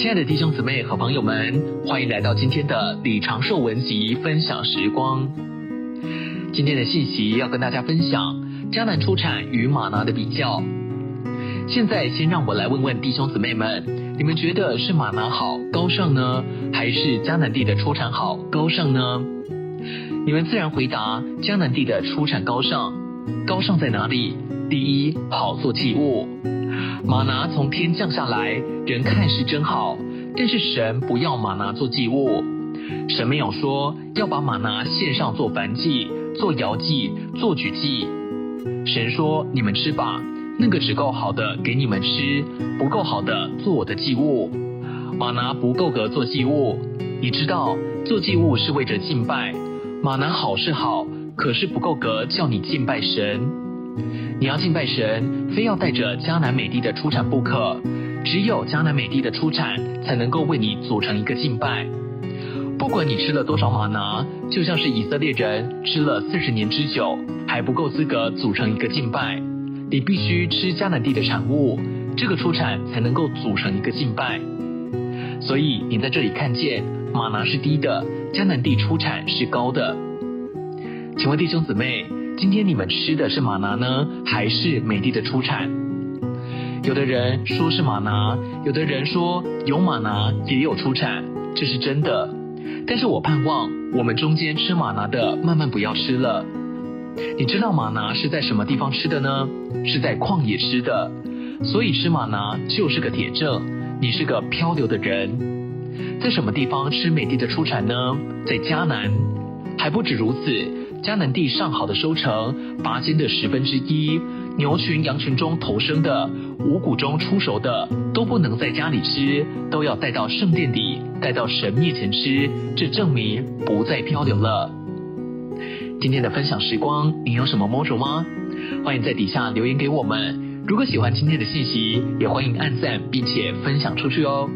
亲爱的弟兄姊妹和朋友们，欢迎来到今天的李长寿文集分享时光。今天的信息要跟大家分享迦南出产与吗哪的比较。现在先让我来问问弟兄姊妹们，你们觉得是吗哪好高尚呢，还是迦南地的出产好高尚呢？你们自然回答迦南地的出产高尚。高尚在哪里？第一，好做祭物。吗哪从天降下来，人看是真好，但是神不要吗哪做祭物。神没有说要把吗哪献上做燔祭、做摇祭、做举祭。神说：“你们吃吧，那个只够好的给你们吃，不够好的做我的祭物。吗哪不够格做祭物。你知道，做祭物是为着敬拜。吗哪好是好，可是不够格叫你敬拜神。”你要敬拜神，非要带着迦南美地的出产不可。只有迦南美地的出产，才能够为你组成一个敬拜。不管你吃了多少吗哪，就像是以色列人吃了四十年之久，还不够资格组成一个敬拜。你必须吃迦南地的产物，这个出产才能够组成一个敬拜。所以你在这里看见吗哪是低的，迦南地出产是高的。请问弟兄姊妹，今天你们吃的是吗哪呢，还是美地的出产？有的人说是吗哪，有的人说有吗哪也有出产，这是真的。但是我盼望我们中间吃吗哪的，慢慢不要吃了。你知道吗哪是在什么地方吃的呢？是在旷野吃的。所以吃吗哪就是个铁证，你是个漂流的人。在什么地方吃美地的出产呢？在迦南。还不止如此。迦南地上好的收成，拔尖的十分之一，牛群羊群中头生的，五谷中出熟的，都不能在家里吃，都要带到圣殿里，带到神面前吃。这证明不再漂流了。今天的分享时光，你有什么摸着吗？欢迎在底下留言给我们。如果喜欢今天的信息，也欢迎按赞并且分享出去哦。